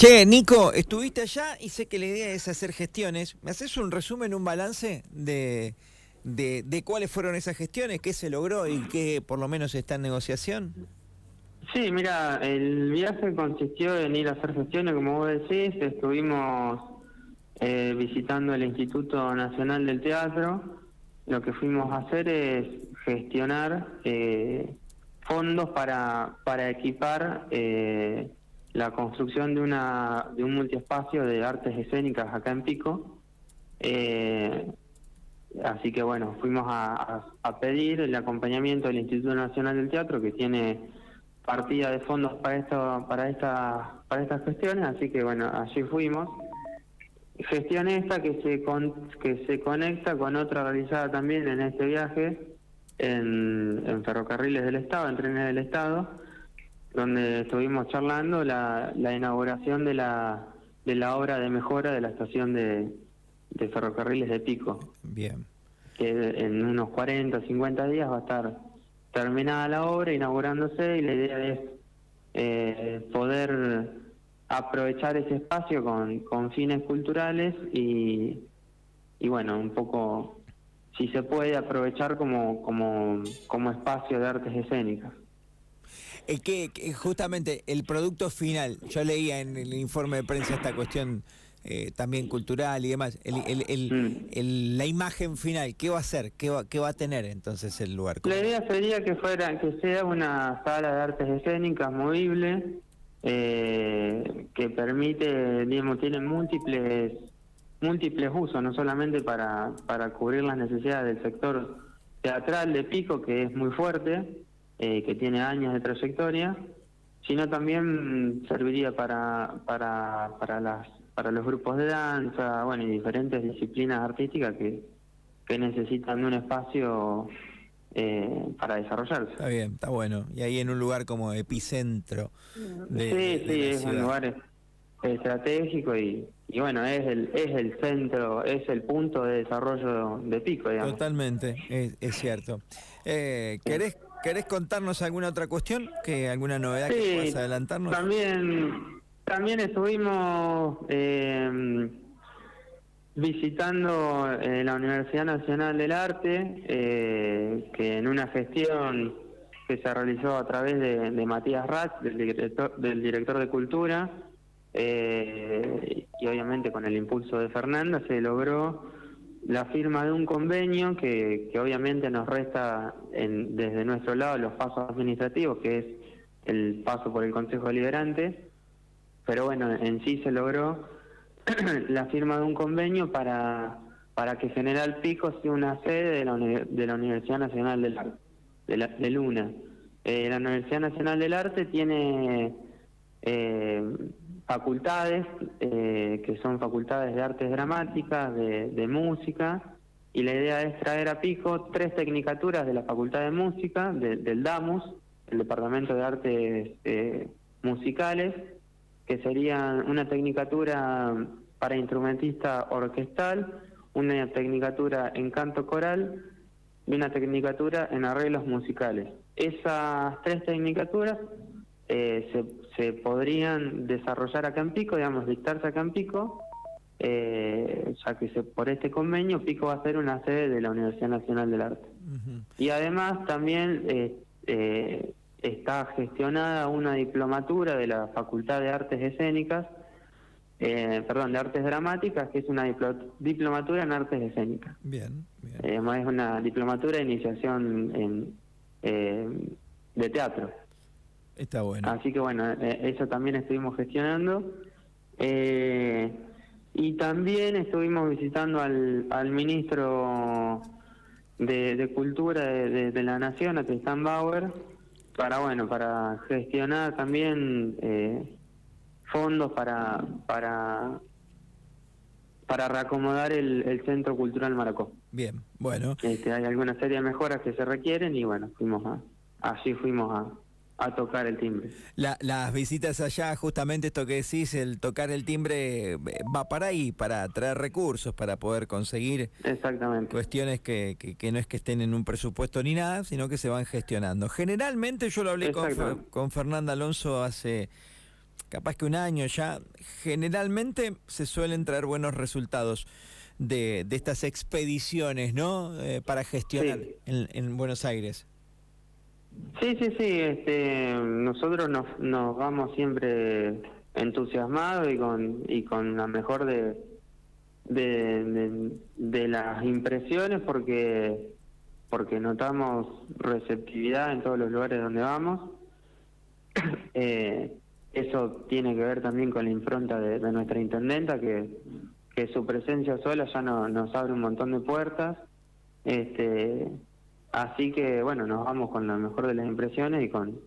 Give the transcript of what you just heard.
Che, Nico, estuviste allá y sé que la idea es hacer gestiones. ¿Me haces un resumen, un balance de, de, cuáles fueron esas gestiones, qué se logró y qué por lo menos está en negociación? Sí, mira, el viaje consistió en ir a hacer gestiones, como vos decís. Estuvimos eh, visitando el Instituto Nacional del Teatro. Lo que fuimos a hacer es gestionar eh, fondos para, para equipar eh, la construcción de, una, de un multiespacio de artes escénicas acá en Pico. Eh, así que bueno, fuimos a, pedir el acompañamiento del Instituto Nacional del Teatro que tiene partida de fondos para esto, para esta, para estas cuestiones, así que bueno, allí fuimos. Gestión esta que se que se conecta con otra realizada también en este viaje en, en ferrocarriles del Estado, en trenes del Estado, donde estuvimos charlando la, la inauguración de la, de la obra de mejora de la estación de, de ferrocarriles de Pico. Bien. Que en unos 40 o 50 días va a estar terminada la obra, inaugurándose, y la idea es eh, poder aprovechar ese espacio con, con fines culturales y, y bueno, un poco, si se puede, aprovechar como, como, como espacio de artes escénicas. Es que, justamente el producto final, yo leía en el informe de prensa esta cuestión eh, también cultural y demás, mm. el, la imagen final, ¿qué va a ser? ¿Qué va, ¿Qué va a tener entonces el lugar? La idea sería que fuera que sea una sala de artes escénicas movible, eh, que permite, digamos, tiene múltiples múltiples usos, no solamente para, para cubrir las necesidades del sector teatral de Pico, que es muy fuerte, eh, que tiene años de trayectoria, sino también serviría para, para, para, las, para los grupos de danza, bueno, y diferentes disciplinas artísticas que, que necesitan un espacio eh, para desarrollarse. Está bien, está bueno. Y ahí en un lugar como epicentro. De, sí, sí, es un lugar estratégico y, y bueno, es el, es el centro, es el punto de desarrollo de Pico, digamos. Totalmente, es, es cierto. Eh, ¿Querés ¿Querés contarnos alguna otra cuestión? que ¿Alguna novedad que puedas adelantarnos? También, también estuvimos eh, visitando eh, la Universidad Nacional del Arte, eh, que en una gestión que se realizó a través de, Matías Ratz, del director, del director de Cultura, y obviamente con el impulso de Fernanda, se logró la firma de un convenio que, obviamente nos resta en, desde nuestro lado los pasos administrativos, que es el paso por el Consejo Deliberante, pero bueno, en sí se logró la firma de un convenio para, para que General Pico sea una sede de la, de la Universidad Nacional del Arte, de, la, de Luna. Eh, la Universidad Nacional del Arte tiene eh, facultades, eh, que son facultades de artes dramáticas, de, música, y la idea es traer a Pico tres tecnicaturas de la Facultad de Música, del DAMUS, el Departamento de Artes eh, Musicales, que serían una tecnicatura para instrumentista orquestal, una tecnicatura en canto coral y una tecnicatura en arreglos musicales. Esas tres tecnicaturas se, se, podrían desarrollar acá en Pico, digamos, dictarse acá en Pico, eh, ya que se, por este convenio Pico va a ser una sede de la Universidad Nacional del Arte. Y además también eh, está gestionada una diplomatura de la Facultad de Artes Escénicas, perdón, de Artes Dramáticas, que es una diplomatura en Artes Escénicas. Bien, es una diplomatura de iniciación en, de teatro. Está bueno. Así que bueno, eh, eso también estuvimos gestionando. Eh, y también estuvimos visitando al, al ministro de, Cultura de, la Nación, a Tristan Bauer, para bueno, para gestionar también eh, fondos para para para reacomodar el, el Centro Cultural Maracó. Bien, bueno. Este, hay alguna serie de mejoras que se requieren y bueno, fuimos a, así fuimos a, a tocar el timbre. las visitas allá, justamente esto que decís, el tocar el timbre eh, va para ahí, para traer recursos, para poder conseguir Exactamente. cuestiones que, que, no es que estén en un presupuesto ni nada, sino que se van gestionando. Generalmente yo lo hablé con, con Fernanda Alonso hace capaz que un año ya, generalmente se suelen traer buenos resultados de, de estas expediciones, ¿no? Eh, para gestionar en, en, Buenos Aires. Sí, sí, sí. Este, nosotros nos, nos vamos siempre entusiasmados y con, y con la mejor de, de, de las impresiones porque porque notamos receptividad en todos los lugares donde vamos. Eh, eso tiene que ver también con la impronta de, nuestra intendenta, que, que, su presencia sola ya no, nos abre un montón de puertas. Este, así que, bueno, nos vamos con la mejor de las impresiones y con,